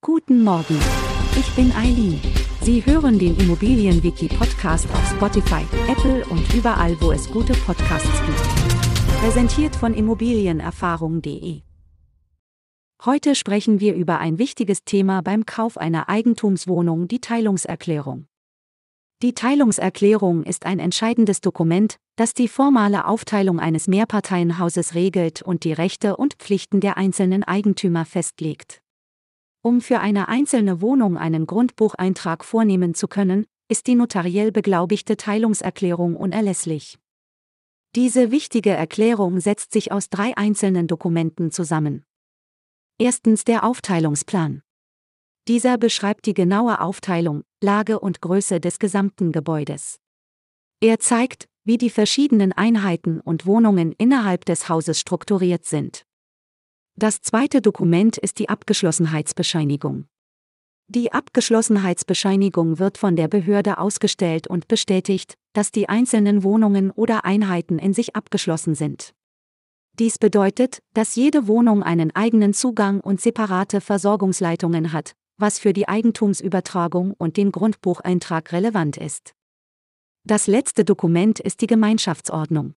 Guten Morgen. Ich bin Eileen. Sie hören den Immobilienwiki-Podcast auf Spotify, Apple und überall, wo es gute Podcasts gibt. Präsentiert von Immobilienerfahrung.de. Heute sprechen wir über ein wichtiges Thema beim Kauf einer Eigentumswohnung, die Teilungserklärung. Die Teilungserklärung ist ein entscheidendes Dokument, das die formale Aufteilung eines Mehrparteienhauses regelt und die Rechte und Pflichten der einzelnen Eigentümer festlegt. Um für eine einzelne Wohnung einen Grundbucheintrag vornehmen zu können, ist die notariell beglaubigte Teilungserklärung unerlässlich. Diese wichtige Erklärung setzt sich aus drei einzelnen Dokumenten zusammen. Erstens der Aufteilungsplan. Dieser beschreibt die genaue Aufteilung, Lage und Größe des gesamten Gebäudes. Er zeigt, wie die verschiedenen Einheiten und Wohnungen innerhalb des Hauses strukturiert sind. Das zweite Dokument ist die Abgeschlossenheitsbescheinigung. Die Abgeschlossenheitsbescheinigung wird von der Behörde ausgestellt und bestätigt, dass die einzelnen Wohnungen oder Einheiten in sich abgeschlossen sind. Dies bedeutet, dass jede Wohnung einen eigenen Zugang und separate Versorgungsleitungen hat, was für die Eigentumsübertragung und den Grundbucheintrag relevant ist. Das letzte Dokument ist die Gemeinschaftsordnung.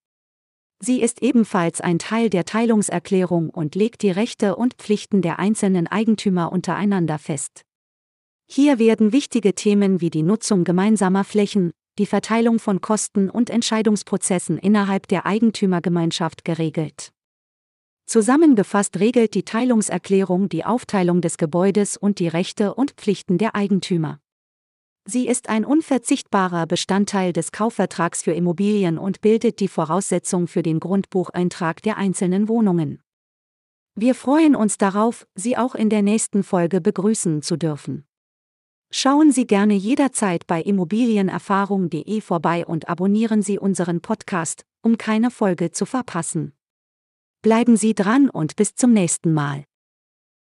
Sie ist ebenfalls ein Teil der Teilungserklärung und legt die Rechte und Pflichten der einzelnen Eigentümer untereinander fest. Hier werden wichtige Themen wie die Nutzung gemeinsamer Flächen, die Verteilung von Kosten und Entscheidungsprozessen innerhalb der Eigentümergemeinschaft geregelt. Zusammengefasst regelt die Teilungserklärung die Aufteilung des Gebäudes und die Rechte und Pflichten der Eigentümer. Sie ist ein unverzichtbarer Bestandteil des Kaufvertrags für Immobilien und bildet die Voraussetzung für den Grundbucheintrag der einzelnen Wohnungen. Wir freuen uns darauf, Sie auch in der nächsten Folge begrüßen zu dürfen. Schauen Sie gerne jederzeit bei immobilienerfahrung.de vorbei und abonnieren Sie unseren Podcast, um keine Folge zu verpassen. Bleiben Sie dran und bis zum nächsten Mal.